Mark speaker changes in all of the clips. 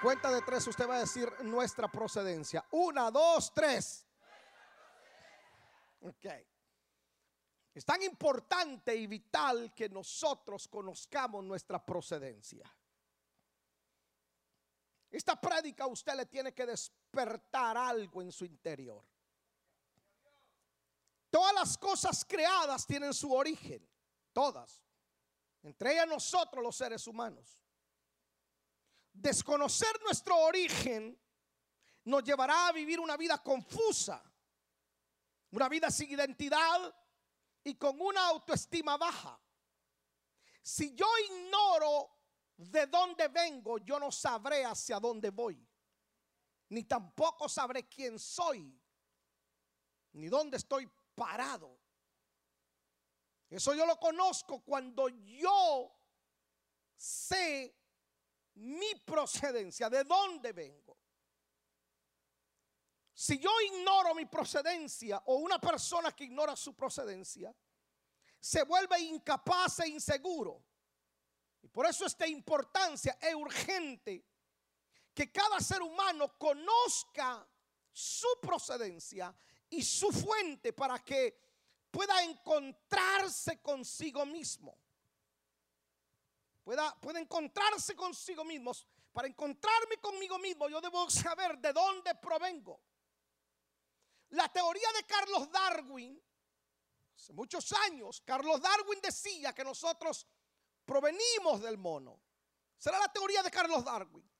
Speaker 1: cuenta de tres usted va a decir nuestra procedencia. Una, dos, tres. Ok. Es tan importante y vital que nosotros conozcamos nuestra procedencia. Esta prédica usted le tiene que despertar algo en su interior. Todas las cosas creadas tienen su origen, todas. Entre ellas nosotros los seres humanos. Desconocer nuestro origen nos llevará a vivir una vida confusa, una vida sin identidad y con una autoestima baja. Si yo ignoro de dónde vengo, yo no sabré hacia dónde voy, ni tampoco sabré quién soy, ni dónde estoy parado. Eso yo lo conozco cuando yo sé mi procedencia, de dónde vengo. Si yo ignoro mi procedencia o una persona que ignora su procedencia, se vuelve incapaz e inseguro. Y por eso esta importancia es urgente que cada ser humano conozca su procedencia y su fuente para que pueda encontrarse consigo mismo. Pueda, encontrarse consigo mismo. Para encontrarme conmigo mismo, yo debo saber de dónde provengo. La teoría de Carlos Darwin, hace muchos años, Carlos Darwin decía que nosotros provenimos del mono. Será la teoría de Carlos Darwin.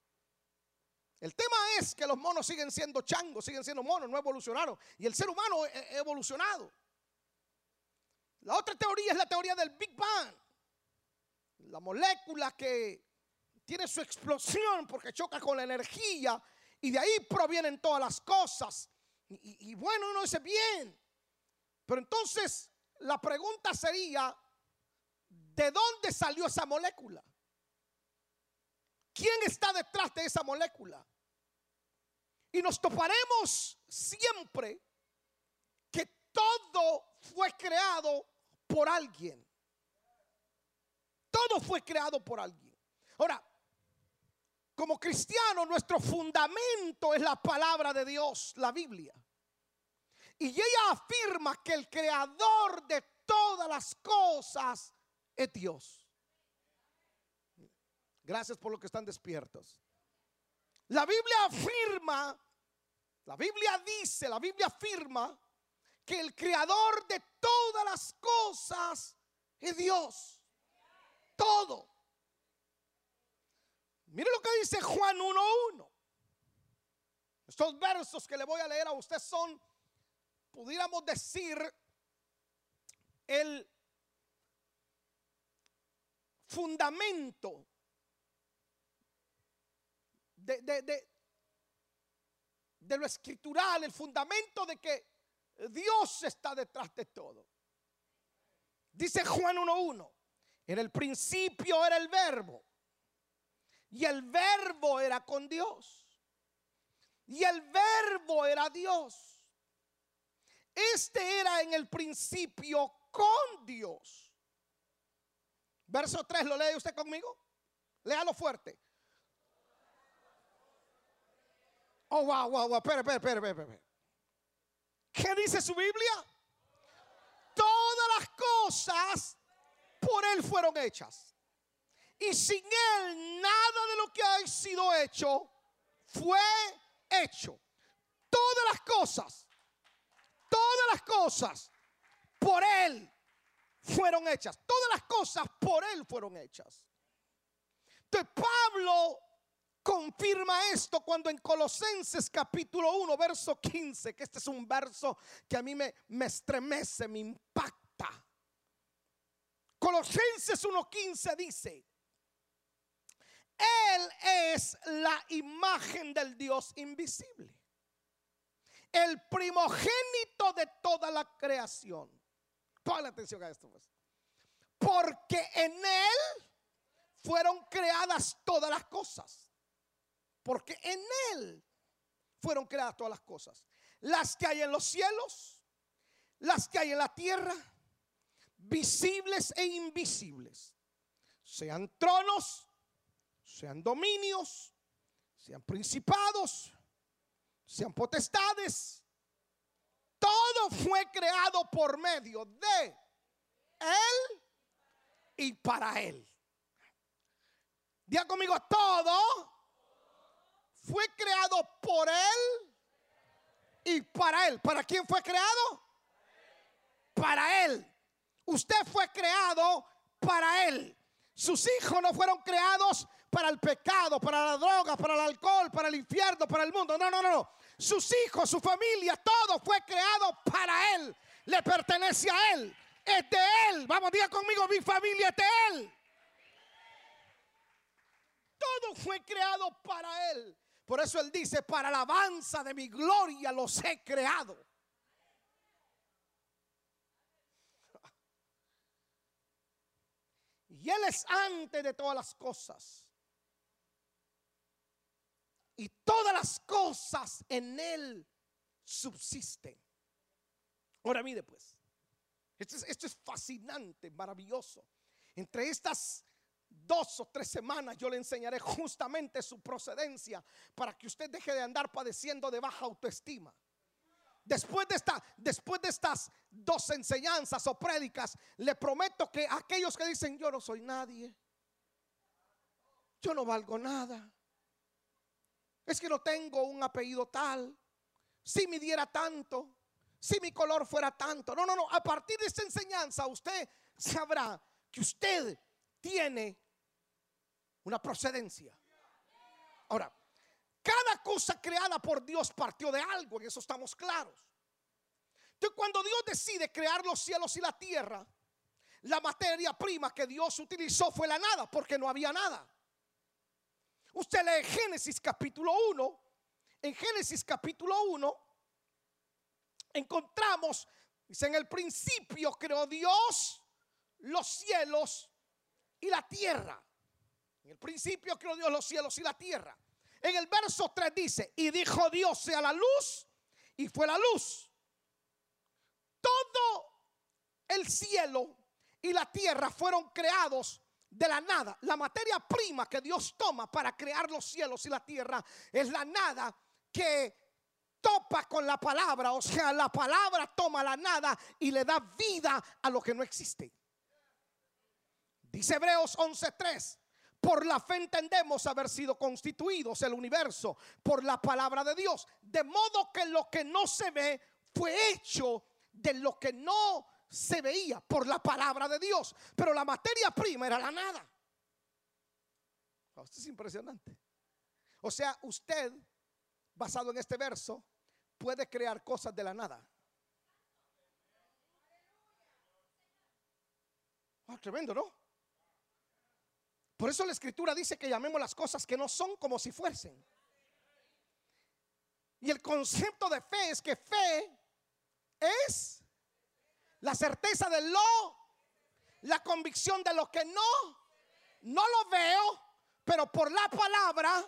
Speaker 1: El tema es que los monos siguen siendo changos, siguen siendo monos, no evolucionaron. Y el ser humano ha evolucionado. La otra teoría es la teoría del Big Bang. La molécula que tiene su explosión porque choca con la energía y de ahí provienen todas las cosas. Y, bueno, uno dice bien. Pero entonces la pregunta sería, ¿de dónde salió esa molécula? ¿Quién está detrás de esa molécula? Y nos toparemos siempre que todo fue creado por alguien. Todo fue creado por alguien. Ahora, como cristiano, nuestro fundamento es la palabra de Dios, la Biblia. Y ella afirma que el creador de todas las cosas es Dios. Gracias por lo que están despiertos. La Biblia afirma, la Biblia dice, la Biblia afirma que el creador de todas las cosas es Dios. Todo. Mire lo que dice Juan 1.1. Estos versos que le voy a leer a usted son, pudiéramos decir, el fundamento de, lo escritural, el fundamento de que Dios está detrás de todo. Dice Juan 1.1, en el principio era el verbo y el verbo era con Dios y el verbo era Dios. Este era en el principio con Dios. Verso 3, ¿lo lee usted conmigo? Léalo fuerte. Oh, wow, wow, wow. Espera, espera, espera, espera. ¿Qué dice su Biblia? Todas las cosas por Él fueron hechas. Y sin Él nada de lo que ha sido hecho fue hecho. Todas las cosas, todas las cosas por Él fueron hechas. Todas las cosas por Él fueron hechas. Entonces Pablo confirma esto cuando en Colosenses capítulo 1, verso 15, que este es un verso que a mí me, me estremece, me impacta. Colosenses 1.15 dice, Él es la imagen del Dios invisible, el primogénito de toda la creación. Ponle atención a esto, pues. Porque en Él fueron creadas todas las cosas porque en Él fueron creadas todas las cosas. Las que hay en los cielos, las que hay en la tierra, visibles e invisibles. Sean tronos, sean dominios, sean principados, sean potestades. Todo fue creado por medio de Él y para Él. Diga conmigo, todo fue creado por Él y para Él. ¿Para quién fue creado? Para Él. Usted fue creado para Él. Sus hijos no fueron creados para el pecado, para la droga, para el alcohol, para el infierno, para el mundo. No, no, no. Sus hijos, su familia, todo fue creado para Él. Le pertenece a Él. Es de Él. Vamos, diga conmigo, mi familia es de Él. Todo fue creado para Él. Por eso Él dice, para alabanza de mi gloria los he creado. Y Él es antes de todas las cosas. Y todas las cosas en Él subsisten. Ahora mire pues, esto es, esto es fascinante, maravilloso. Entre estas dos o tres semanas yo le enseñaré justamente su procedencia para que usted deje de andar padeciendo de baja autoestima. Después de, estas dos enseñanzas o prédicas, le prometo que aquellos que dicen yo no soy nadie, yo no valgo nada, es que no tengo un apellido tal, si me diera tanto, si mi color fuera tanto. No, no, no, a partir de esta enseñanza usted sabrá que usted tiene una procedencia. Ahora, cada cosa creada por Dios partió de algo, en eso estamos claros. Entonces, cuando Dios decide crear los cielos y la tierra, la materia prima que Dios utilizó fue la nada, porque no había nada. Usted lee Génesis capítulo 1. En Génesis capítulo 1 encontramos, dice, en el principio creó Dios los cielos y la tierra. En el principio creó Dios los cielos y la tierra. En el verso 3 dice, y dijo Dios sea la luz, y fue la luz. Todo el cielo y la tierra fueron creados de la nada. La materia prima que Dios toma para crear los cielos y la tierra es la nada que topa con la palabra. O sea, la palabra toma la nada y le da vida a lo que no existe. Dice Hebreos 11:3. Por la fe entendemos haber sido constituidos el universo por la palabra de Dios. De modo que lo que no se ve fue hecho de lo que no se veía por la palabra de Dios. Pero la materia prima era la nada. Esto es impresionante. O sea, usted, basado en este verso, puede crear cosas de la nada. Ah, tremendo, ¿no? Por eso la escritura dice que llamemos las cosas que no son como si fuesen. Y el concepto de fe es que fe es la certeza de lo, la convicción de lo que no, no lo veo, pero por la palabra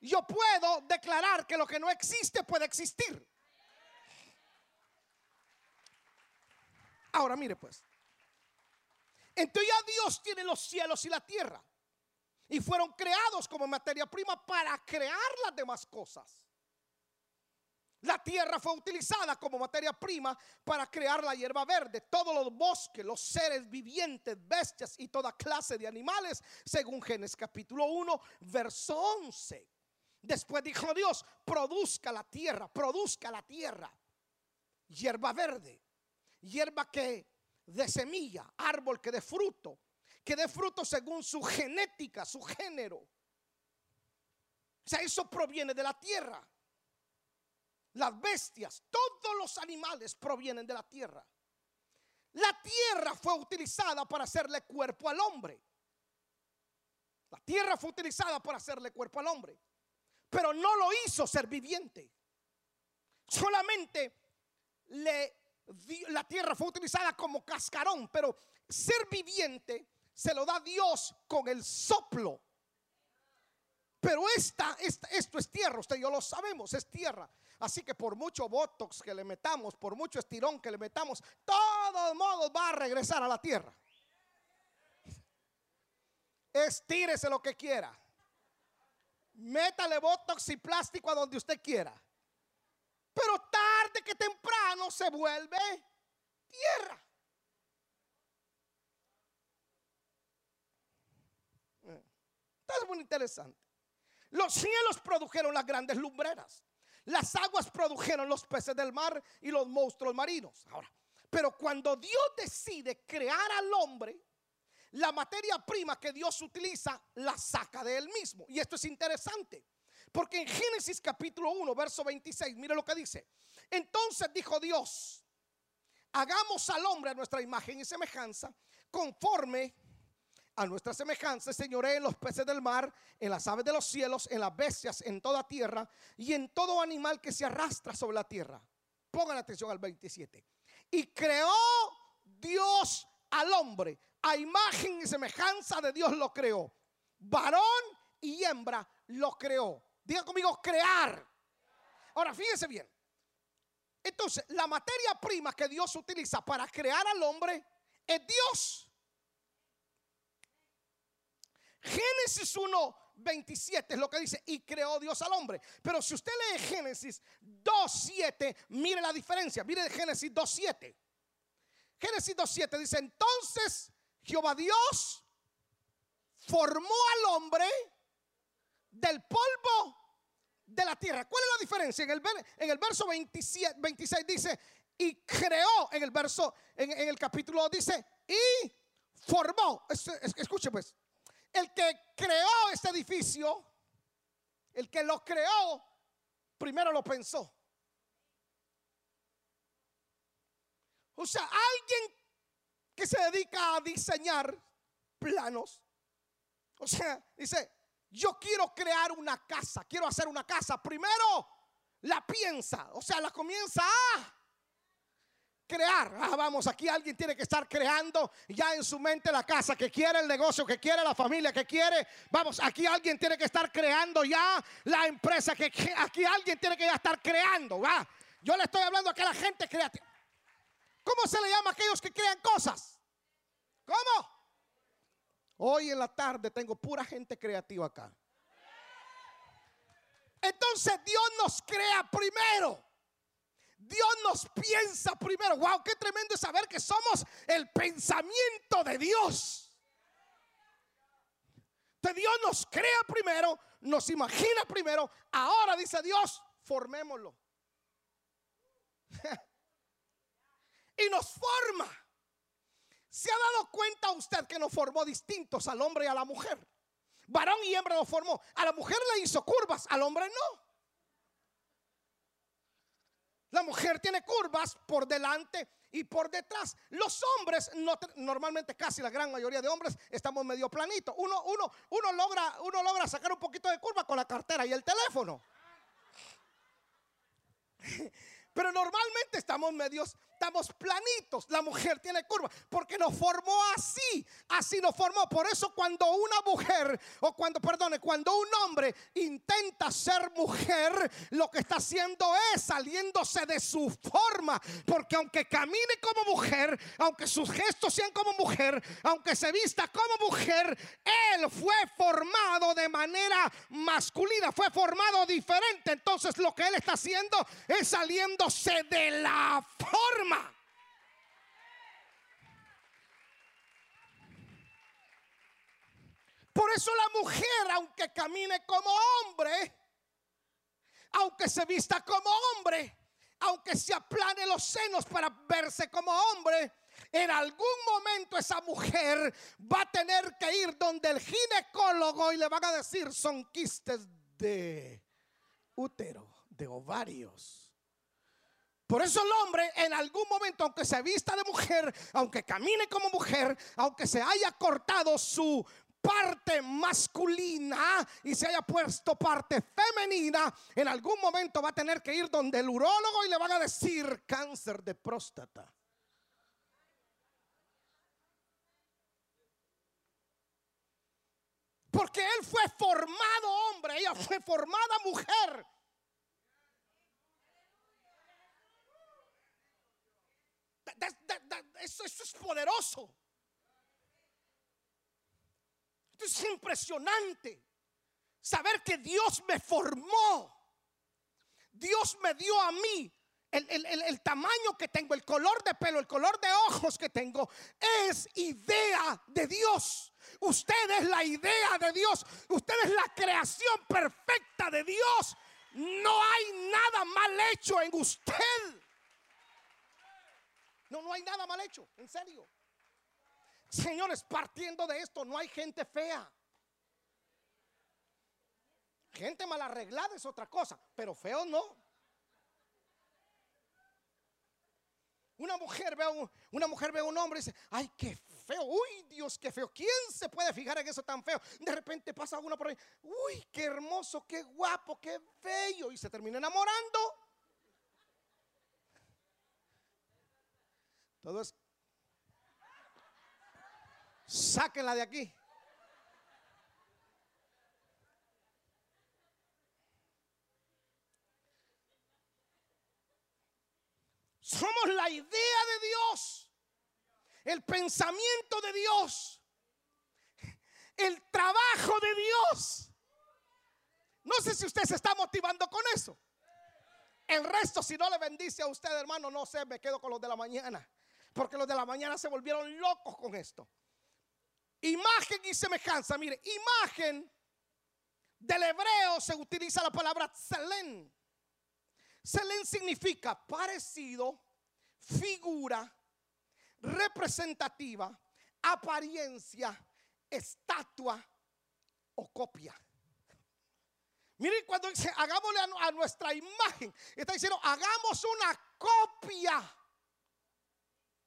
Speaker 1: yo puedo declarar que lo que no existe puede existir. Ahora mire pues. Entonces ya Dios tiene los cielos y la tierra y fueron creados como materia prima para crear las demás cosas. La tierra fue utilizada como materia prima para crear la hierba verde, todos los bosques, los seres vivientes, bestias y toda clase de animales, según Génesis capítulo 1, verso 11. Después dijo Dios, produzca la tierra, produzca la tierra, hierba verde, hierba que de semilla, árbol que de fruto, que dé fruto según su genética, su género. O sea, eso proviene de la tierra. Las bestias, todos los animales provienen de la tierra. La tierra fue utilizada para hacerle cuerpo al hombre. La tierra fue utilizada para hacerle cuerpo al hombre. Pero no lo hizo ser viviente. Solamente la tierra fue utilizada como cascarón, pero ser viviente se lo da Dios con el soplo. Pero esta, esto es tierra, usted y yo lo sabemos, es tierra. Así que por mucho botox que le metamos, por mucho estirón que le metamos, todos modos va a regresar a la tierra. Estírese lo que quiera. métale botox y plástico a donde usted quiera. Pero tarde que temprano se vuelve tierra. Esto es muy interesante. Los cielos produjeron las grandes lumbreras. Las aguas produjeron los peces del mar y los monstruos marinos. Ahora, pero cuando Dios decide crear al hombre, la materia prima que Dios utiliza la saca de él mismo. Y esto es interesante. Porque en Génesis capítulo 1, verso 26, mire lo que dice. Entonces dijo Dios, hagamos al hombre a nuestra imagen y semejanza, conforme a nuestra semejanza, señoré en los peces del mar, en las aves de los cielos, en las bestias, en toda tierra y en todo animal que se arrastra sobre la tierra. Pongan atención al 27. Y creó Dios al hombre, a imagen y semejanza de Dios lo creó. Varón y hembra lo creó. Diga conmigo, crear. Ahora, fíjense bien. Entonces, la materia prima que Dios utiliza para crear al hombre es Dios. Génesis 1, 27 es lo que dice, y creó Dios al hombre. Pero si usted lee Génesis 2, 7, mire la diferencia. Mire Génesis 2, 7. Génesis 2, 7 dice, entonces Jehová Dios formó al hombre del polvo de la tierra. ¿Cuál es la diferencia? En el, verso 27, 26 dice, y creó, en el verso, en, en el capítulo dice, y formó. Escuche pues, el que creó este edificio, el que lo creó, primero lo pensó. O sea, alguien que se dedica a diseñar planos, o sea, dice, yo quiero crear una casa, quiero hacer una casa, primero la piensa, o sea, la comienza a crear. Ah, vamos, aquí alguien tiene que estar creando ya en su mente la casa que quiere, el negocio que quiere, la familia que quiere. Vamos, aquí alguien tiene que estar creando ya la empresa que aquí alguien tiene que ya estar creando. Va. Yo le estoy hablando a la gente creativa. ¿Cómo se le llama a aquellos que crean cosas? ¿Cómo? Hoy en la tarde tengo pura gente creativa acá. Entonces Dios nos crea primero. Dios nos piensa primero. Wow, qué tremendo es saber que somos el pensamiento de Dios. De Dios nos crea primero, nos imagina primero. Ahora dice Dios, formémoslo. y nos forma. ¿Se ha dado cuenta usted que nos formó distintos al hombre y a la mujer? Varón y hembra nos formó. A la mujer le hizo curvas, al hombre no. La mujer tiene curvas por delante y por detrás. Los hombres, normalmente casi la gran mayoría de hombres, estamos medio planitos. Uno, uno, uno, logra, uno logra sacar un poquito de curva con la cartera y el teléfono. Pero normalmente estamos medios, estamos planitos. La mujer tiene curva porque nos formó así. Así nos formó. Por eso cuando una mujer, o cuando, perdone, cuando un hombre intenta ser mujer, lo que está haciendo es saliéndose de su forma. Porque aunque camine como mujer, aunque sus gestos sean como mujer, aunque se vista como mujer, él fue formado de manera masculina, fue formado diferente. Entonces lo que él está haciendo es saliendo de la forma. Por eso la mujer, aunque camine como hombre, aunque se vista como hombre, aunque se aplane los senos para verse como hombre, en algún momento esa mujer va a tener que ir donde el ginecólogo y le van a decir son quistes de útero, de ovarios. Por eso el hombre en algún momento, aunque se vista de mujer, aunque camine como mujer, aunque se haya cortado su parte masculina y se haya puesto parte femenina, en algún momento va a tener que ir donde el urólogo y le van a decir cáncer de próstata. Porque él fue formado hombre, ella fue formada mujer. eso, es poderoso. Esto es impresionante. saber que Dios me formó. Dios me dio a mí el, tamaño que tengo, el color de pelo, el color de ojos que tengo, es idea de Dios. Usted es la idea de Dios. Usted es la creación perfecta de Dios. No hay nada mal hecho en usted. No, no hay nada mal hecho, en serio. Señores, partiendo de esto, no hay gente fea. Gente mal arreglada es otra cosa, pero feo no. Una mujer ve a un, una mujer ve un hombre y dice, ay, qué feo, uy, Dios, qué feo. ¿Quién se puede fijar en eso tan feo? De repente pasa uno por ahí, uy, qué hermoso, qué guapo, qué bello, y se termina enamorando. Todo es, sáquenla de aquí. Somos la idea de Dios, el pensamiento de Dios, el trabajo de Dios. No sé si usted se está motivando con eso. El resto, si no le bendice a usted, hermano, no sé, me quedo con los de la mañana. Porque los de la mañana se volvieron locos con esto. Imagen y semejanza. Mire, imagen del hebreo se utiliza la palabra selen. Selén significa parecido, figura, representativa, apariencia, estatua o copia. Miren cuando dice hagámosle a, nuestra imagen, está diciendo hagamos una copia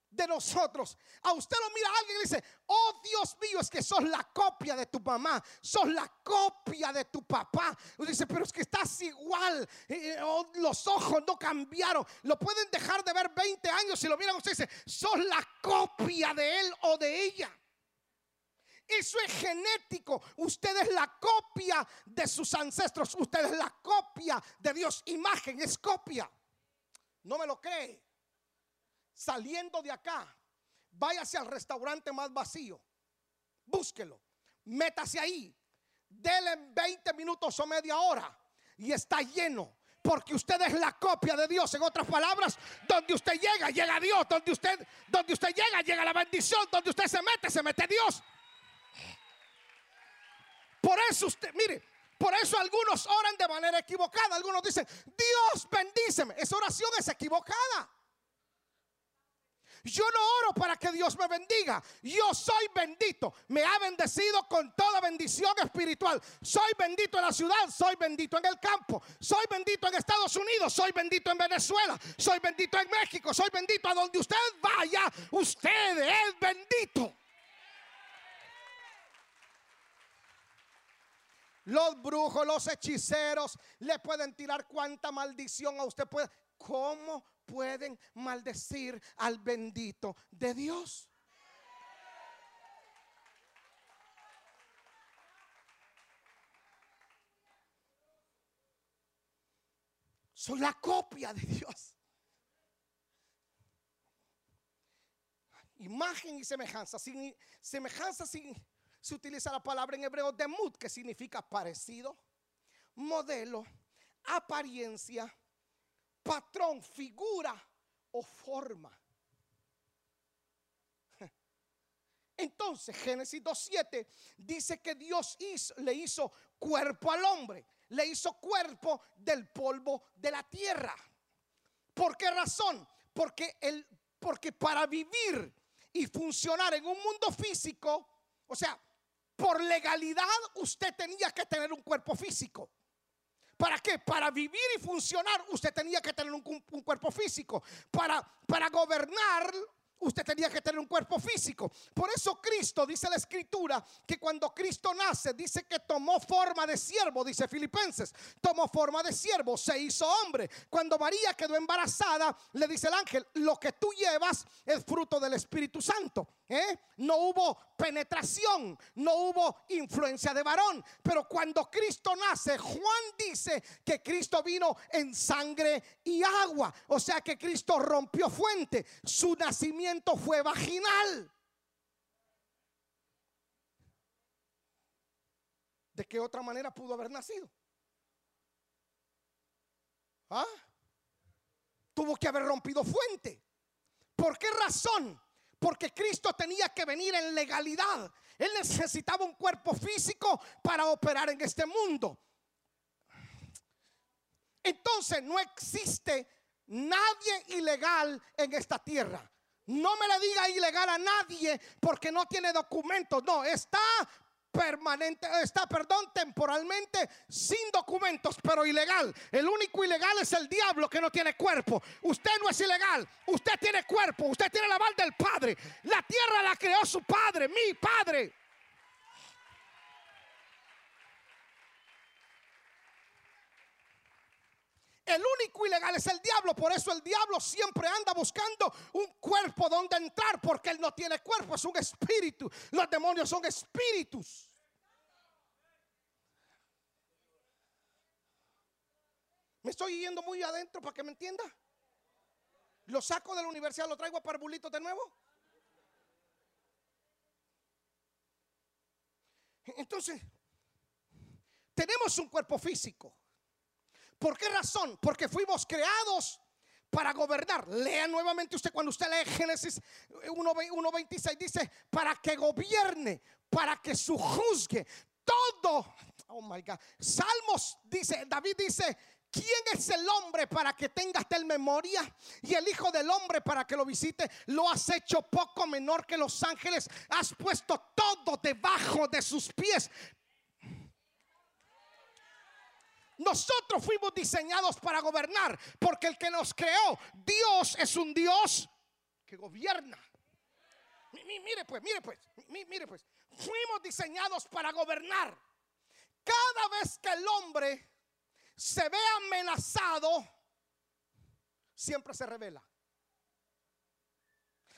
Speaker 1: de nosotros. A usted lo mira alguien y dice, oh Dios mío, es que sos la copia de tu mamá, sos la copia de tu papá. Usted dice, pero es que estás igual, eh, eh, oh, los ojos no cambiaron. Lo pueden dejar de ver 20 años si lo miran usted dice, sos la copia de él o de ella. Eso es genético. Usted es la copia de sus ancestros. Usted es la copia de Dios. Imagen es copia. No me lo cree saliendo de acá, váyase al restaurante más vacío, búsquelo, métase ahí, dele 20 minutos o media hora y está lleno. Porque usted es la copia de Dios. En otras palabras, donde usted llega, llega Dios. Donde usted, donde usted llega, llega la bendición. Donde usted se mete, se mete Dios. Por eso usted, mire, por eso algunos oran de manera equivocada. Algunos dicen, Dios bendíceme. Esa oración es equivocada. Yo no oro para que Dios me bendiga. Yo soy bendito. Me ha bendecido con toda bendición espiritual. Soy bendito en la ciudad, soy bendito en el campo, soy bendito en Estados Unidos, soy bendito en Venezuela, soy bendito en México, soy bendito a donde usted vaya. Usted es bendito. Los brujos, los hechiceros le pueden tirar cuanta maldición a usted puede. ¿Cómo pueden maldecir al bendito de Dios. Soy la copia de Dios. Imagen y semejanza. semejanza se utiliza la palabra en hebreo demut, que significa parecido, modelo, apariencia, patrón, figura o forma. Entonces Génesis 2.7 dice que Dios le hizo cuerpo al hombre, le hizo cuerpo del polvo de la tierra. ¿Por qué razón? Porque, el, porque para vivir y funcionar en un mundo físico, o sea, por legalidad usted tenía que tener un cuerpo físico. ¿Para qué? Para vivir y funcionar usted tenía que tener un, cuerpo físico. Para, para gobernar usted tenía que tener un cuerpo físico. Por eso Cristo, dice la escritura, que cuando Cristo nace, dice que tomó forma de siervo, dice Filipenses, tomó forma de siervo, se hizo hombre. Cuando María quedó embarazada, le dice el ángel, lo que tú llevas es fruto del Espíritu Santo. ¿Eh? No hubo penetración, no hubo influencia de varón. Pero cuando Cristo nace, Juan dice que Cristo vino en sangre y agua. O sea que Cristo rompió fuente. Su nacimiento fue vaginal. ¿De qué otra manera pudo haber nacido? ¿Ah? Tuvo que haber rompido fuente. ¿Por qué razón? Porque Cristo tenía que venir en legalidad. Él necesitaba un cuerpo físico para operar en este mundo. Entonces no existe nadie ilegal en esta tierra. No me le diga ilegal a nadie porque no tiene documentos. No, está permanente, está, perdón, temporalmente sin documentos, pero ilegal. El único ilegal es el diablo que no tiene cuerpo. Usted no es ilegal, usted tiene cuerpo, usted tiene la mal del Padre. La tierra la creó su Padre, mi Padre. El único ilegal es el diablo. Por eso el diablo siempre anda buscando un cuerpo donde entrar. Porque él no tiene cuerpo, es un espíritu. Los demonios son espíritus. Me estoy yendo muy adentro para que me entienda. Lo saco de la universidad, lo traigo a parvulitos de nuevo. Entonces, tenemos un cuerpo físico. ¿Por qué razón? Porque fuimos creados para gobernar. Lea nuevamente usted cuando usted lee Génesis 1.26 dice, para que gobierne, para que su juzgue todo. Oh my God. Salmos dice, David dice, ¿Quién es el hombre para que tengas tal memoria? Y el Hijo del Hombre para que lo visite. Lo has hecho poco menor que los ángeles. Has puesto todo debajo de sus pies. Nosotros fuimos diseñados para gobernar, porque el que nos creó, Dios es un Dios que gobierna. Mire pues, mire pues, mire pues, fuimos diseñados para gobernar. Cada vez que el hombre se ve amenazado, siempre se revela.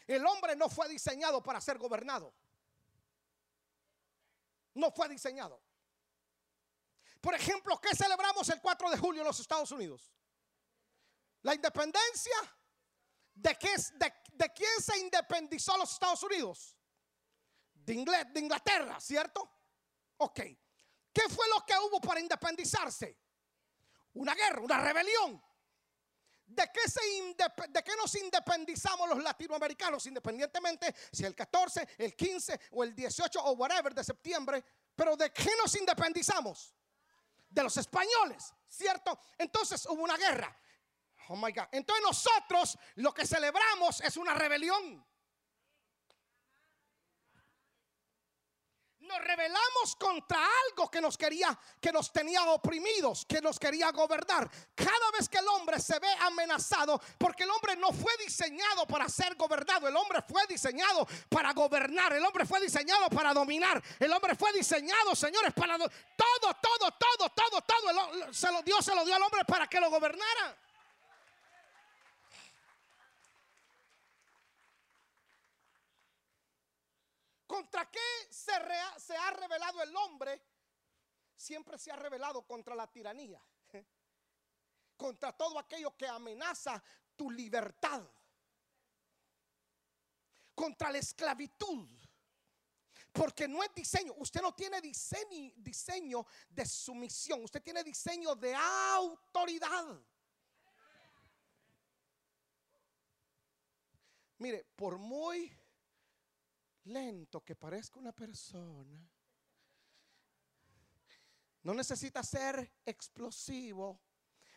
Speaker 1: El hombre no fue diseñado para ser gobernado. No fue diseñado. Por ejemplo, ¿qué celebramos el 4 de julio en los Estados Unidos? La independencia. ¿De, qué, de, quién se independizó los Estados Unidos? De, de Inglaterra, ¿cierto? Ok. ¿Qué fue lo que hubo para independizarse? Una guerra, una rebelión. ¿De qué, se ¿De qué, nos independizamos los latinoamericanos? Independientemente si el 14, el 15 o el 18 o whatever de septiembre. Pero ¿de qué nos independizamos? De los españoles, ¿cierto? Entonces hubo una guerra. Oh my God. Entonces nosotros lo que celebramos es una rebelión. Nos rebelamos contra algo que nos quería, que nos tenía oprimidos, que nos quería gobernar. Cada vez que el hombre se ve amenazado, porque el hombre no fue diseñado para ser gobernado, el hombre fue diseñado para gobernar, el hombre fue diseñado para dominar, el hombre fue diseñado, señores, para todo, todo, todo, todo, todo. Lo, Dios se lo dio al hombre para que lo gobernara. ¿Contra qué se, ha revelado el hombre? Siempre se ha revelado contra la tiranía, contra todo aquello que amenaza tu libertad, contra la esclavitud. Porque no es diseño, usted no tiene diseño de sumisión, usted tiene diseño de autoridad. Mire, por muy lento que parezca una persona. No necesita ser explosivo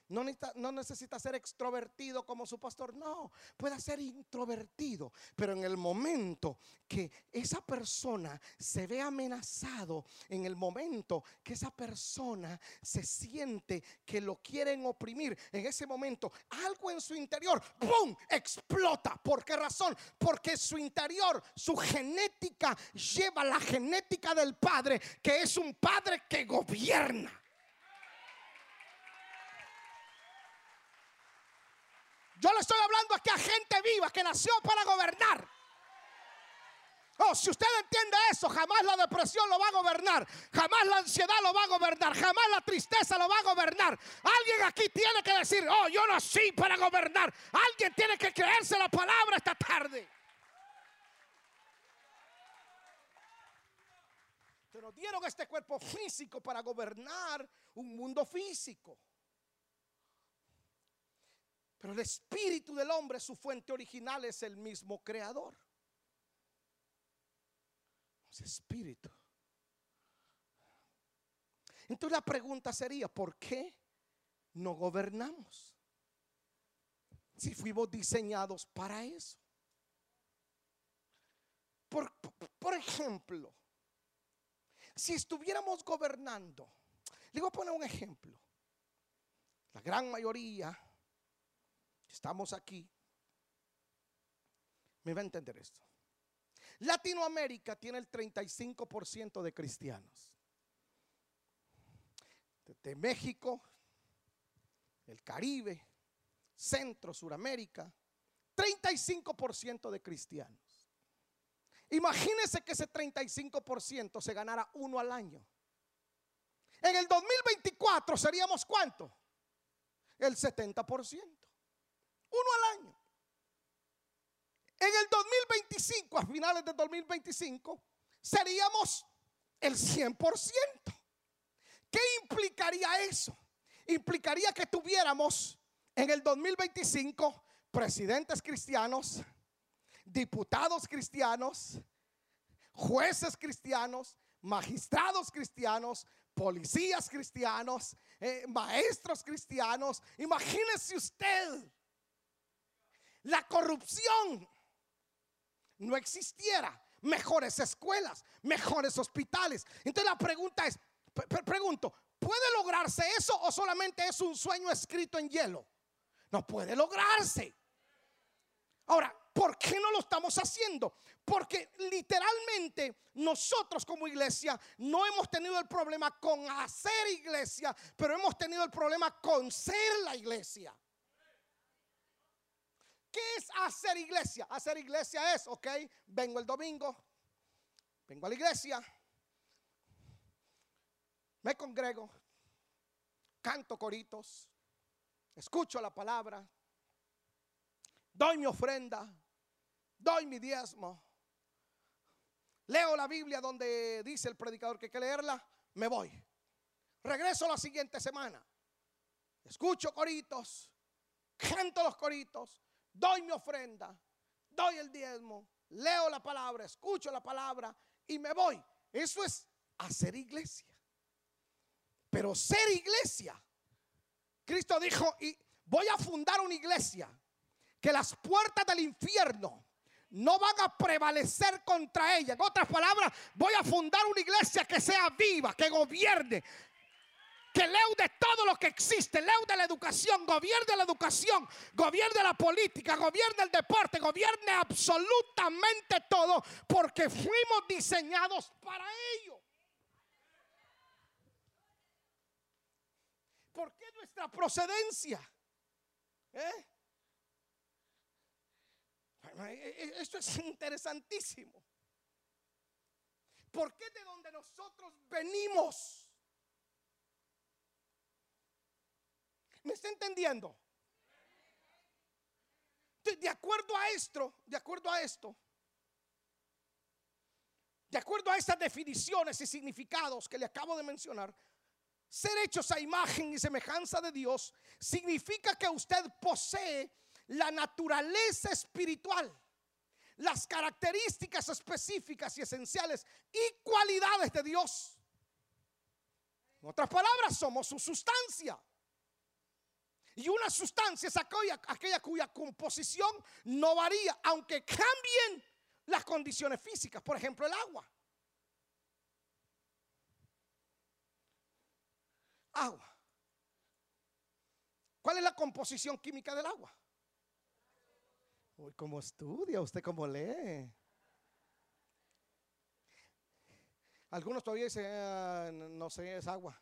Speaker 1: no necesita, ser extrovertido como su pastor, no, puede ser introvertido, pero en el momento que esa persona se ve amenazado, en el momento que esa persona se siente que lo quieren oprimir, en ese momento algo en su interior, ¡pum!, explota. ¿Por qué razón? Porque su interior, su genética lleva la genética del Padre, que es un Padre que gobierna. Yo le estoy hablando aquí a gente viva que nació para gobernar. Oh, si usted entiende eso, jamás la depresión lo va a gobernar, jamás la ansiedad lo va a gobernar, jamás la tristeza lo va a gobernar. Alguien aquí tiene que decir, oh, yo nací para gobernar. Alguien tiene que creerse la palabra esta tarde. nos dieron este cuerpo físico para gobernar un mundo físico. Pero el espíritu del hombre, su fuente original, es el mismo creador. Es espíritu. Entonces la pregunta sería, ¿por qué no gobernamos? Si fuimos diseñados para eso. Por, por ejemplo, si estuviéramos gobernando, le voy a poner un ejemplo. La gran mayoría, estamos aquí, me va a entender esto. Latinoamérica tiene el 35% de cristianos. De México, el Caribe, Centro, Suramérica, 35% de cristianos. Imagínense que ese 35% se ganara uno al año. En el 2024 seríamos cuánto? El 70%. Uno al año. En el 2025, a finales del 2025, seríamos el 100%. ¿Qué implicaría eso? Implicaría que tuviéramos en el 2025 presidentes cristianos, diputados cristianos, jueces cristianos, magistrados cristianos, policías cristianos, eh, maestros cristianos. Imagínese usted la corrupción no existiera, mejores escuelas, mejores hospitales. Entonces la pregunta es, pregunto, ¿puede lograrse eso o solamente es un sueño escrito en hielo? No puede lograrse. Ahora, ¿por qué no lo estamos haciendo? Porque literalmente nosotros como iglesia no hemos tenido el problema con hacer iglesia, pero hemos tenido el problema con ser la iglesia. ¿Qué es hacer iglesia? Hacer iglesia es, ok, vengo el domingo, vengo a la iglesia, me congrego, canto coritos, escucho la palabra, doy mi ofrenda, doy mi diezmo, leo la Biblia donde dice el predicador que hay que leerla, me voy. Regreso la siguiente semana, escucho coritos, canto los coritos, doy mi ofrenda, doy el diezmo, leo la palabra, escucho la palabra y me voy. Eso es hacer iglesia. Pero ser iglesia, Cristo dijo, y voy a fundar una iglesia que las puertas del infierno no van a prevalecer contra ella. En otras palabras, voy a fundar una iglesia que sea viva, que gobierne, que leude todo lo que existe, leude la educación, gobierne la educación, gobierne la política, gobierne el deporte, gobierne absolutamente todo, porque fuimos diseñados para ello. ¿Por qué nuestra procedencia? ¿Eh? Esto es interesantísimo. ¿Por qué de donde nosotros venimos? ¿Me está entendiendo? De acuerdo a esto, de acuerdo a esto, de acuerdo a estas definiciones y significados que le acabo de mencionar, ser hechos a imagen y semejanza de Dios significa que usted posee la naturaleza espiritual, las características específicas y esenciales y cualidades de Dios. En otras palabras, somos su sustancia. Y una sustancia es aquella, aquella cuya composición no varía, aunque cambien las condiciones físicas, por ejemplo el agua. Agua. ¿Cuál es la composición química del agua? Uy, ¿cómo estudia? ¿Usted cómo lee? Algunos todavía dicen, ah, no sé, es agua.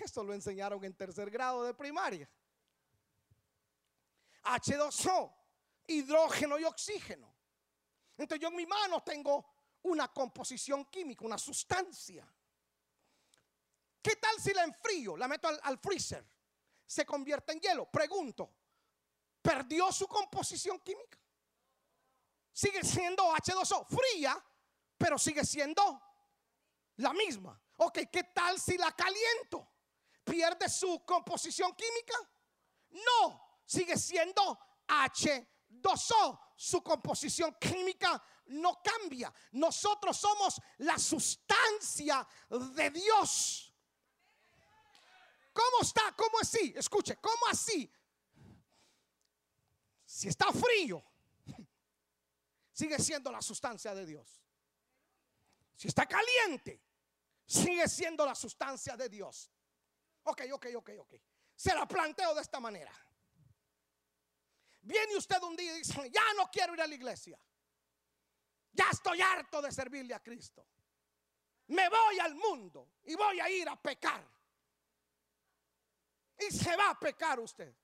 Speaker 1: Esto lo enseñaron en tercer grado de primaria. H2O, hidrógeno y oxígeno. Entonces yo en mi mano tengo una composición química, una sustancia. ¿Qué tal si la enfrío, la meto al, freezer? Se convierte en hielo. Pregunto, ¿perdió su composición química? Sigue siendo H2O, fría, pero sigue siendo La misma. Ok, ¿qué tal si la caliento? ¿Pierde su composición química? No, sigue siendo H2O. Su composición química no cambia. Nosotros somos la sustancia de Dios. ¿Cómo está? ¿Cómo así? Escuche, ¿cómo así? Si está frío, sigue siendo la sustancia de Dios. Si está caliente, sigue siendo la sustancia de Dios. Ok, ok, ok, ok. Se la planteo de esta manera. Viene usted un día y dice, ya no quiero ir a la iglesia. Ya estoy harto de servirle a Cristo. Me voy al mundo y voy a ir a pecar. Y se va a pecar usted.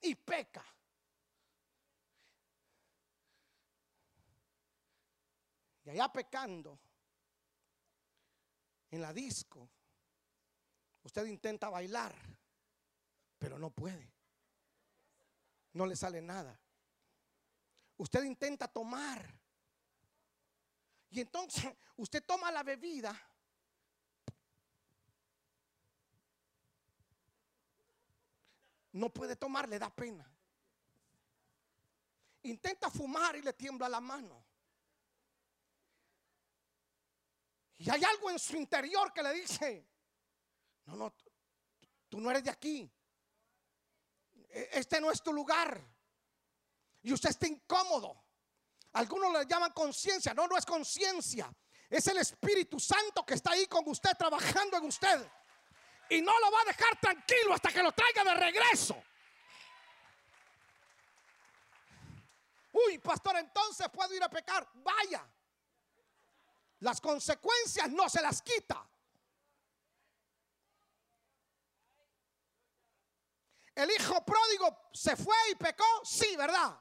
Speaker 1: Y peca. Y allá pecando, en la disco, usted intenta bailar, pero no puede. No le sale nada. Usted intenta tomar. Y entonces usted toma la bebida. No puede tomar, le da pena. Intenta fumar y le tiembla la mano. Y hay algo en su interior que le dice, no, no, tú no eres de aquí. E, este no es tu lugar. Y usted está incómodo. Algunos le llaman conciencia. No, no es conciencia. Es el Espíritu Santo que está ahí con usted, trabajando en usted. Y no lo va a dejar tranquilo hasta que lo traiga de regreso. Uy, pastor, entonces puedo ir a pecar. Vaya. Las consecuencias no se las quita. El hijo pródigo se fue y pecó, sí, ¿verdad?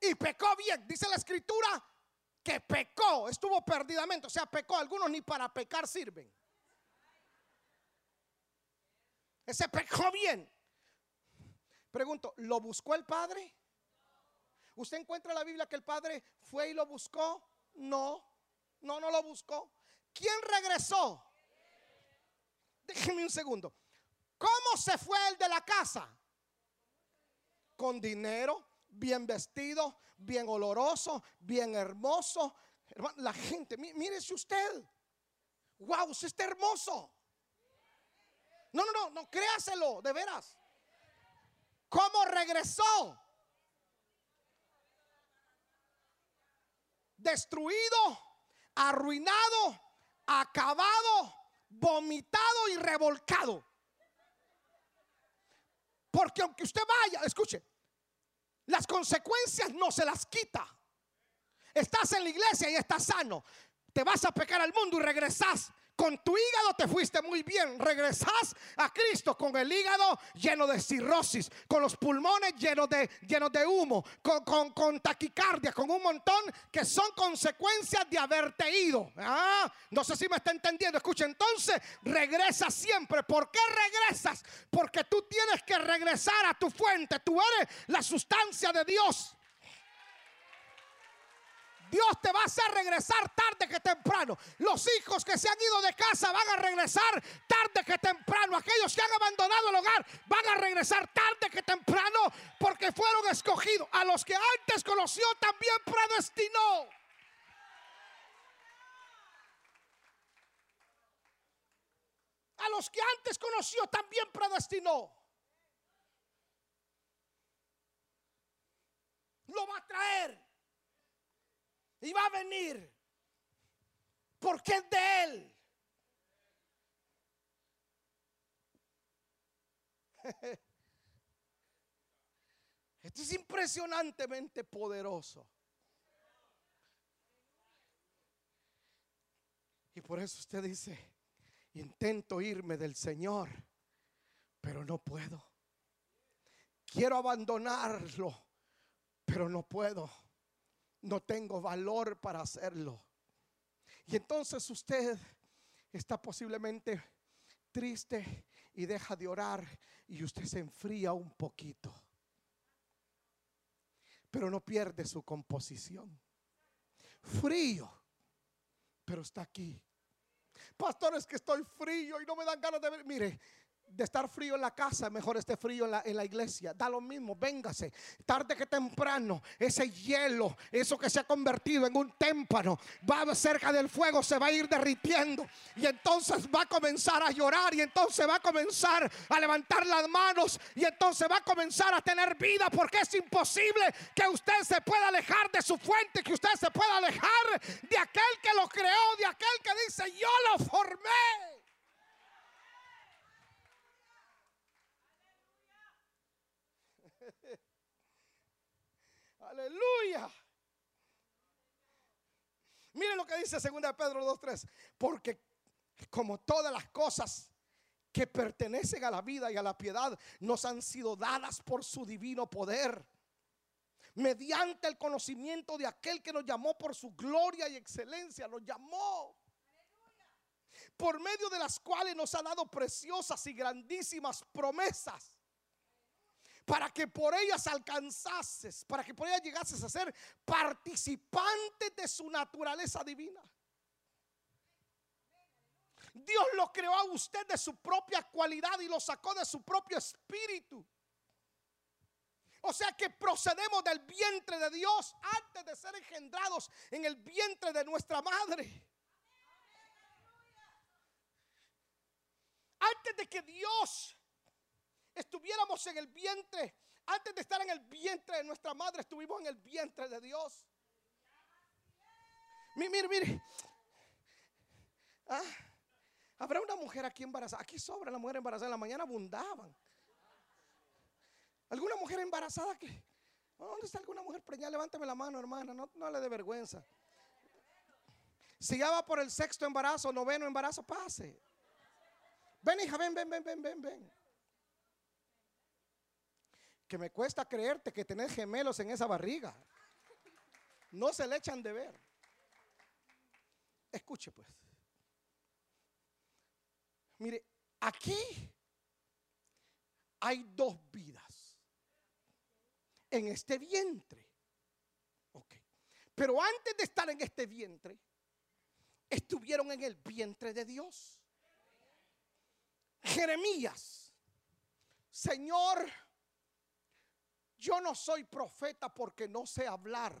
Speaker 1: Y pecó bien. Dice la escritura que pecó, estuvo perdidamente, o sea, pecó. Algunos ni para pecar sirven. Ese pecó bien. Pregunto, ¿lo buscó el padre? ¿Usted encuentra en la Biblia que el padre fue y lo buscó? No. No, no lo buscó. ¿Quién regresó? Déjeme un segundo. ¿Cómo se fue el de la casa? Con dinero, bien vestido, bien oloroso, bien hermoso. la gente, mírese usted. Wow, usted está hermoso. No, no, no, no, créaselo, de veras. ¿Cómo regresó? Destruido arruinado, acabado, vomitado y revolcado. Porque aunque usted vaya, escuche, las consecuencias no se las quita. Estás en la iglesia y estás sano. Te vas a pecar al mundo y regresas con tu hígado te fuiste muy bien. Regresas a Cristo con el hígado lleno de cirrosis, con los pulmones llenos de, llenos de humo, con, con, taquicardia, con un montón que son consecuencias de haberte ido. Ah, no sé si me está entendiendo. Escucha, entonces regresa siempre. ¿Por qué regresas? Porque tú tienes que regresar a tu fuente. Tú eres la sustancia de Dios. Dios te va a hacer regresar tarde que temprano. Los hijos que se han ido de casa van a regresar tarde que temprano. Aquellos que han abandonado el hogar van a regresar tarde que temprano porque fueron escogidos. A los que antes conoció también predestinó. A los que antes conoció también predestinó. Lo va a traer y va a venir porque es de Él. Esto es impresionantemente poderoso. Y por eso usted dice, intento irme del Señor, pero no puedo. Quiero abandonarlo, pero no puedo no tengo valor para hacerlo. Y entonces usted está posiblemente triste y deja de orar y usted se enfría un poquito. Pero no pierde su composición. frío, pero está aquí. Pastor, es que estoy frío y no me dan ganas de ver. Mire, de estar frío en la casa, mejor esté frío en la, iglesia. Da lo mismo, véngase. Tarde que temprano, ese hielo, eso que se ha convertido en un témpano, va cerca del fuego, se va a ir derritiendo. Y entonces va a comenzar a llorar. Y entonces va a comenzar a levantar las manos. Y entonces va a comenzar a tener vida. Porque es imposible que usted se pueda alejar de su fuente. Que usted se pueda alejar de aquel que lo creó. De aquel que dice, yo lo formé. Aleluya. Miren lo que dice 2 Pedro 2.3. Porque como todas las cosas que pertenecen a la vida y a la piedad nos han sido dadas por su divino poder. Mediante el conocimiento de aquel que nos llamó por su gloria y excelencia. Nos llamó. Por medio de las cuales nos ha dado preciosas y grandísimas promesas para que por ellas alcanzases, para que por ellas llegases a ser participante de su naturaleza divina. Dios lo creó a usted de su propia cualidad y lo sacó de su propio espíritu. O sea que procedemos del vientre de Dios antes de ser engendrados en el vientre de nuestra madre. Antes de que Dios estuviéramos en el vientre, antes de estar en el vientre de nuestra madre, estuvimos en el vientre de Dios. Mire, mire, ah, habrá una mujer aquí embarazada. Aquí sobra la mujer embarazada. En la mañana abundaban. ¿Alguna mujer embarazada que? ¿Dónde está alguna mujer preñada? Levánteme la mano, hermana. No, no le dé vergüenza. Si ya va por el sexto embarazo, noveno embarazo, pase. Ven, hija, ven, ven, ven, ven, ven, ven que me cuesta creerte que tenés gemelos en esa barriga. No se le echan de ver. Escuche pues. Mire, aquí hay dos vidas en este vientre. Ok. Pero antes de estar en este vientre, estuvieron en el vientre de Dios. Jeremías, Señor, yo no soy profeta porque no sé hablar.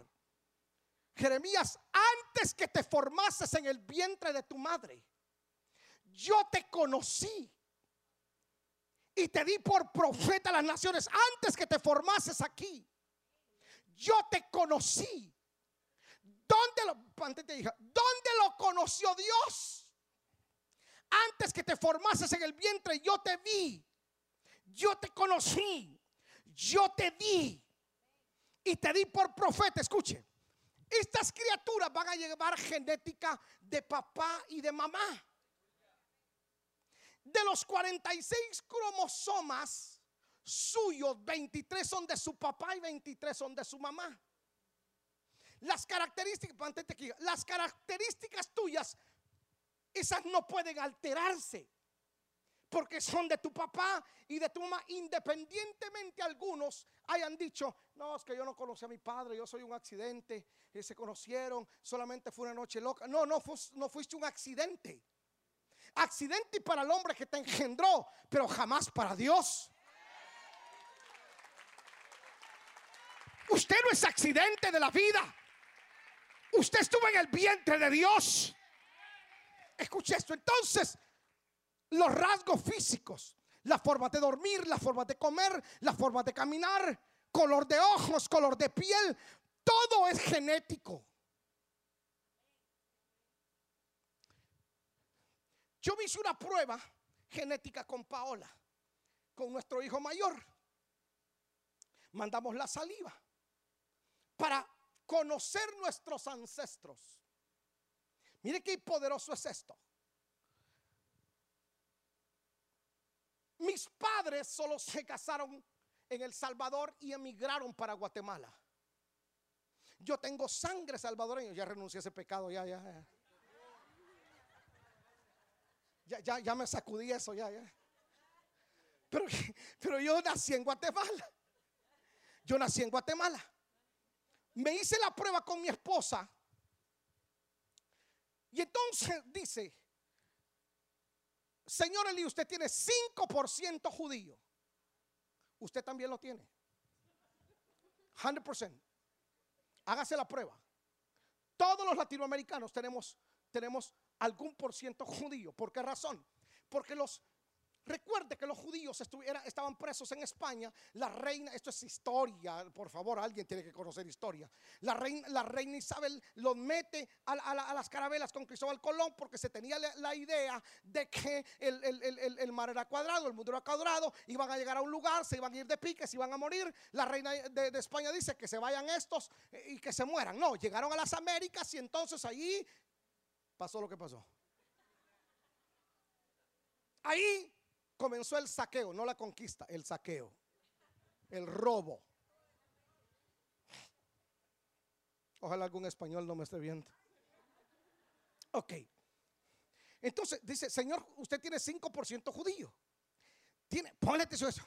Speaker 1: Jeremías, antes que te formases en el vientre de tu madre, yo te conocí y te di por profeta a las naciones antes que te formases aquí. Yo te conocí. ¿Dónde lo, ¿dónde lo conoció Dios? Antes que te formases en el vientre, yo te vi. Yo te conocí yo te di y te di por profeta. Escuche, estas criaturas van a llevar genética de papá y de mamá. De los 46 cromosomas suyos, 23 son de su papá y 23 son de su mamá. Las características, las características tuyas, esas no pueden alterarse porque son de tu papá y de tu mamá, independientemente algunos hayan dicho, no, es que yo no conocí a mi padre, yo soy un accidente, y se conocieron, solamente fue una noche loca. No, no, no fuiste un accidente. Accidente para el hombre que te engendró, pero jamás para Dios. Usted no es accidente de la vida. Usted estuvo en el vientre de Dios. Escuche esto. Entonces, los rasgos físicos, la forma de dormir, la forma de comer, la forma de caminar, color de ojos, color de piel, todo es genético. Yo hice una prueba genética con Paola, con nuestro hijo mayor. Mandamos la saliva para conocer nuestros ancestros. Mire qué poderoso es esto. Mis padres solo se casaron en El Salvador y emigraron para Guatemala. Yo tengo sangre salvadoreña, ya renuncié a ese pecado, ya, ya, ya. Ya, ya, ya me sacudí eso, ya, ya. Pero, pero yo nací en Guatemala. Yo nací en Guatemala. Me hice la prueba con mi esposa Y entonces dice, señor Eli, usted tiene 5% judío. Usted también lo tiene. 100%. Hágase la prueba. Todos los latinoamericanos tenemos, tenemos algún por ciento judío. ¿Por qué razón? Porque los Recuerde que los judíos estaban presos en España. La reina, esto es historia, por favor, alguien tiene que conocer historia. La reina, la reina Isabel los mete a, las carabelas con Cristóbal Colón porque se tenía la, idea de que el, mar era cuadrado, el mundo era cuadrado, iban a llegar a un lugar, se iban a ir de pique, se iban a morir. La reina de, de España dice que se vayan estos y que se mueran. No, llegaron a las Américas y entonces allí pasó lo que pasó. Ahí comenzó el saqueo, no la conquista, el saqueo, el robo. Ojalá algún español no me esté viendo. Ok. Entonces dice, Señor, usted tiene 5% judío. Tiene, ponle eso.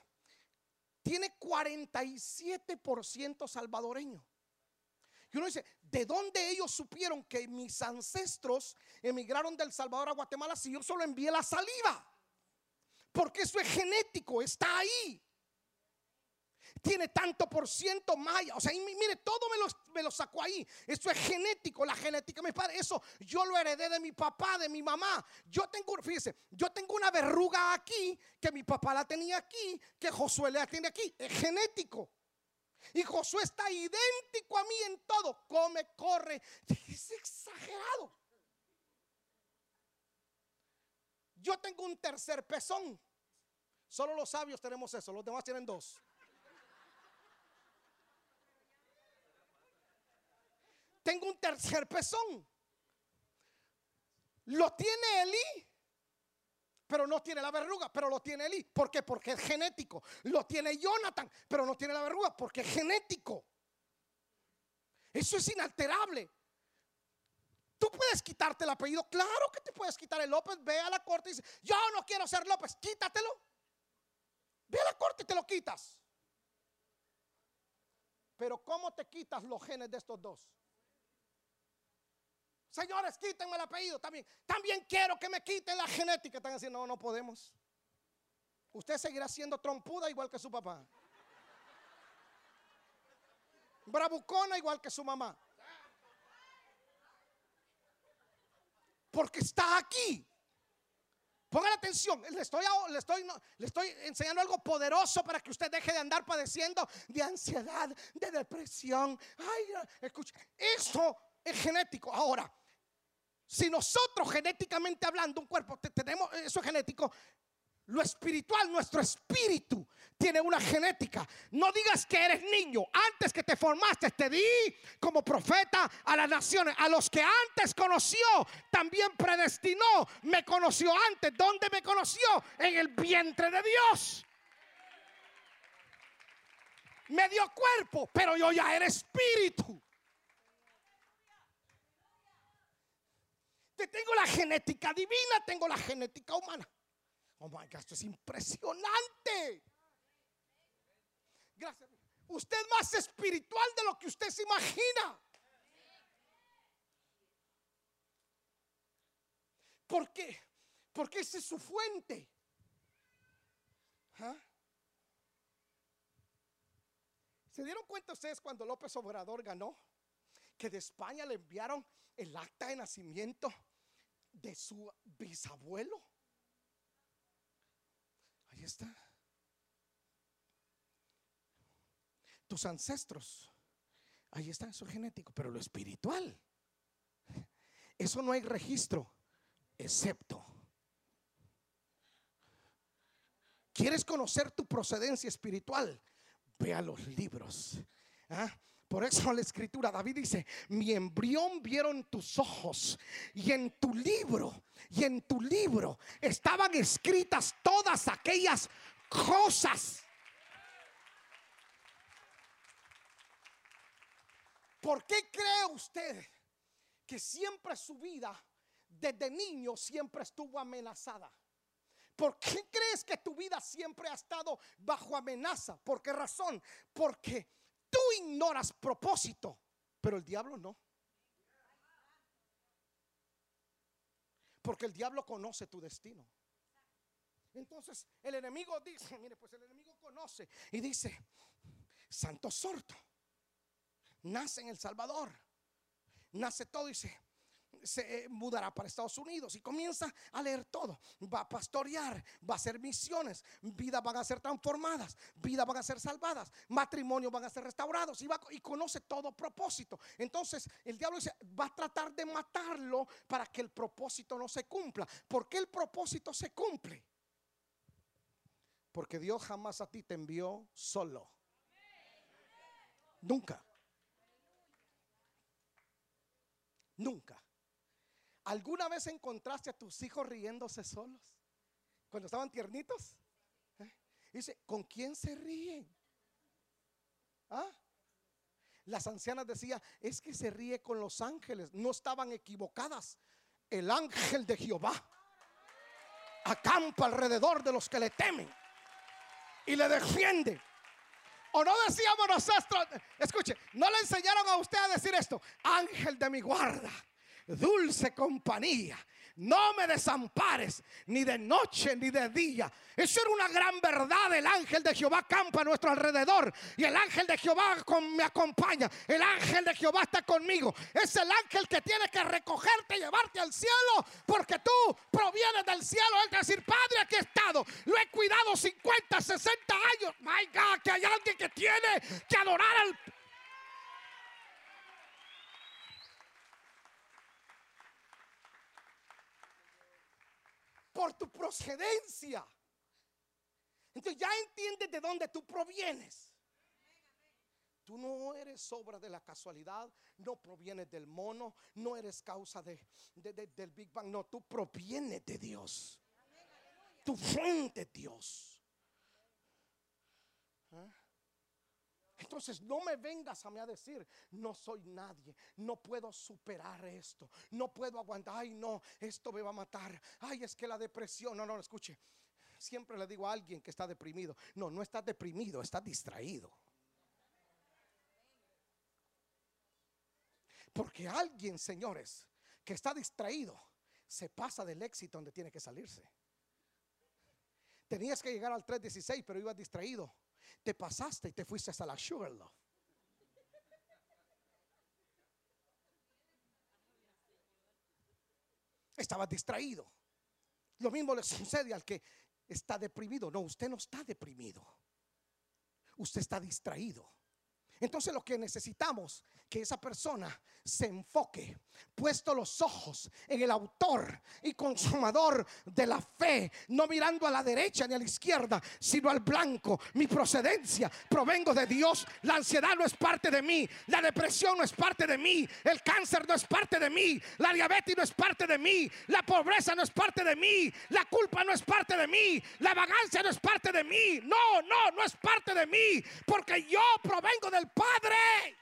Speaker 1: Tiene 47% salvadoreño. Y uno dice, ¿de dónde ellos supieron que mis ancestros emigraron del Salvador a Guatemala si yo solo envié la saliva? Porque eso es genético, está ahí. Tiene tanto por ciento maya. O sea, mire, todo me lo, sacó ahí. Eso es genético, la genética de mi padre. Eso yo lo heredé de mi papá, de mi mamá. Yo tengo, fíjese, yo tengo una verruga aquí que mi papá la tenía aquí, que Josué la tiene aquí. Es genético. Y Josué está idéntico a mí en todo. Come, corre. Es exagerado. Yo tengo un tercer pezón. Solo los sabios tenemos eso, los demás tienen dos. Tengo un tercer pezón. Lo tiene Eli, pero no tiene la verruga, pero lo tiene Eli. ¿Por qué? Porque es genético. Lo tiene Jonathan, pero no tiene la verruga, porque es genético. Eso es inalterable. Tú puedes quitarte el apellido, claro que te puedes quitar el López. Ve a la corte y dice: Yo no quiero ser López, quítatelo. Ve a la corte y te lo quitas. Pero ¿cómo te quitas los genes de estos dos? Señores, quítenme el apellido también. También quiero que me quiten la genética. Están diciendo, no, no podemos. Usted seguirá siendo trompuda igual que su papá. Bravucona igual que su mamá. Porque está aquí. Pongan atención, le estoy, le, estoy, le estoy enseñando algo poderoso para que usted deje de andar padeciendo de ansiedad, de depresión. Ay, escucha, eso es genético. Ahora, si nosotros genéticamente hablando, un cuerpo, tenemos eso es genético, lo espiritual, nuestro espíritu tiene una genética. No digas que eres niño. Antes que te formaste, te di como profeta a las naciones. A los que antes conoció, también predestinó. Me conoció antes. ¿Dónde me conoció? En el vientre de Dios. Me dio cuerpo, pero yo ya era espíritu. Te tengo la genética divina, tengo la genética humana. Oh my God, esto es impresionante. Gracias. Usted es más espiritual de lo que usted se imagina. ¿Por qué? Porque esa es su fuente. ¿Ah? ¿Se dieron cuenta ustedes cuando López Obrador ganó? Que de España le enviaron el acta de nacimiento de su bisabuelo. Ahí está. Tus ancestros. Ahí está, eso genético. Pero lo espiritual. Eso no hay registro. Excepto. ¿Quieres conocer tu procedencia espiritual? Ve a los libros. ¿Ah? Por eso la escritura, David dice, mi embrión vieron tus ojos y en tu libro, y en tu libro estaban escritas todas aquellas cosas. ¿Por qué cree usted que siempre su vida desde niño siempre estuvo amenazada? ¿Por qué crees que tu vida siempre ha estado bajo amenaza? ¿Por qué razón? Porque ignoras propósito, pero el diablo no. Porque el diablo conoce tu destino. Entonces el enemigo dice, mire, pues el enemigo conoce y dice, Santo Sorto, nace en El Salvador, nace todo y se, eh, mudará para Estados Unidos y comienza a leer todo. Va a pastorear, va a hacer misiones, vidas van a ser transformadas, vidas van a ser salvadas, matrimonios van a ser restaurados y, va, y conoce todo propósito. Entonces el diablo dice, va a tratar de matarlo para que el propósito no se cumpla. ¿Por qué el propósito se cumple? Porque Dios jamás a ti te envió solo. Nunca. Nunca. ¿Alguna vez encontraste a tus hijos riéndose solos? Cuando estaban tiernitos. ¿Eh? Dice, ¿con quién se ríen? ¿Ah? Las ancianas decían, es que se ríe con los ángeles. No estaban equivocadas. El ángel de Jehová acampa alrededor de los que le temen y le defiende. O no decíamos nosotros, escuche, no le enseñaron a usted a decir esto, ángel de mi guarda dulce compañía. No me desampares ni de noche ni de día. Eso era una gran verdad. El ángel de Jehová campa a nuestro alrededor. Y el ángel de Jehová me acompaña. El ángel de Jehová está conmigo. Es el ángel que tiene que recogerte y llevarte al cielo. Porque tú provienes del cielo. Él decir, Padre, aquí he estado. Lo he cuidado 50, 60 años. My God, que hay alguien que tiene que adorar al por tu procedencia. Entonces ya entiendes de dónde tú provienes. Tú no eres obra de la casualidad, no provienes del mono, no eres causa de, del Big Bang, no, tú provienes de Dios. Tu fuente Dios. ¿Ah? Entonces no me vengas a mí a decir, no soy nadie, no puedo superar esto, no puedo aguantar, ay no, esto me va a matar, ay es que la depresión, no, no, escuche, siempre le digo a alguien que está deprimido, no, no estás deprimido, estás distraído. Porque alguien, señores, que está distraído, se pasa del éxito donde tiene que salirse. Tenías que llegar al 316, pero ibas distraído te pasaste y te fuiste hasta la Sugarloaf. Estabas distraído. Lo mismo le sucede al que está deprimido. No, usted no está deprimido. Usted está distraído. Entonces lo que necesitamos que esa persona se enfoque, puesto los ojos en el autor y consumador de la fe, no mirando a la derecha ni a la izquierda, sino al blanco. Mi procedencia provengo de Dios. La ansiedad no es parte de mí, la depresión no es parte de mí, el cáncer no es parte de mí, la diabetes no es parte de mí, la pobreza no es parte de mí, la culpa no es parte de mí, la vagancia no es parte de mí. No, no, no es parte de mí, porque yo provengo del Padre.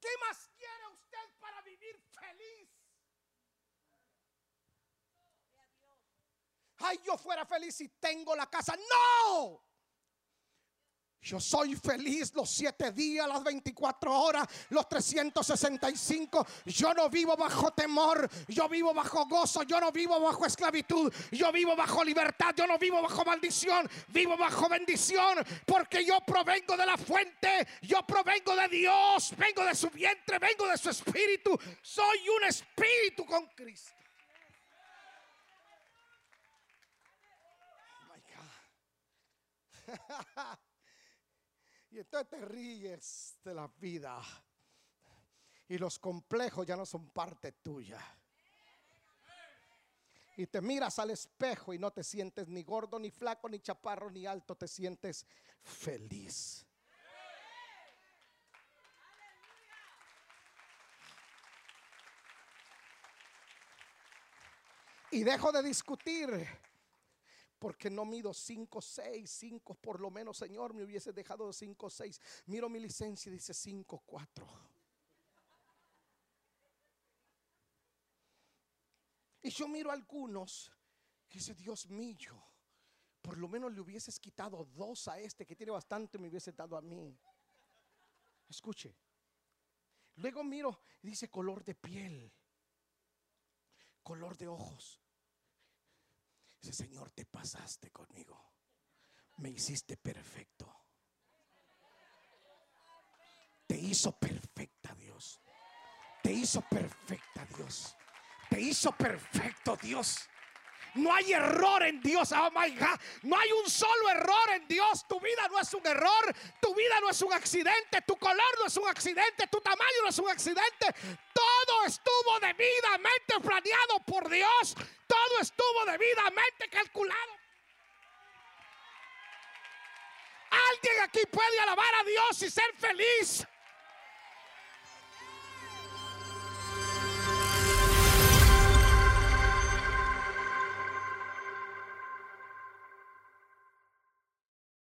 Speaker 1: ¿Qué más quiere usted para vivir feliz? Ay, yo fuera feliz si tengo la casa. No. Yo soy feliz los siete días, las 24 horas, los 365. Yo no vivo bajo temor, yo vivo bajo gozo, yo no vivo bajo esclavitud, yo vivo bajo libertad, yo no vivo bajo maldición, vivo bajo bendición, porque yo provengo de la fuente, yo provengo de Dios, vengo de su vientre, vengo de su espíritu, soy un espíritu con Cristo. Oh my God. Y entonces te ríes de la vida. Y los complejos ya no son parte tuya. Y te miras al espejo y no te sientes ni gordo, ni flaco, ni chaparro, ni alto. Te sientes feliz. Y dejo de discutir porque no mido 5, 6, 5 por lo menos, Señor, me hubiese dejado 5, 6. Miro mi licencia y dice 5, 4. Y yo miro a algunos que dice, Dios mío, por lo menos le hubieses quitado dos a este que tiene bastante, me hubiese dado a mí. Escuche. Luego miro dice color de piel, color de ojos. Señor, te pasaste conmigo. Me hiciste perfecto. Te hizo perfecta Dios. Te hizo perfecta Dios. Te hizo perfecto Dios. No hay error en Dios. Oh my God. No hay un solo error en Dios. Tu vida no es un error. Tu vida no es un accidente. Tu color no es un accidente. Tu tamaño no es un accidente. Todo estuvo debidamente planeado por Dios. Todo estuvo debidamente calculado. Alguien aquí puede alabar a Dios y ser feliz.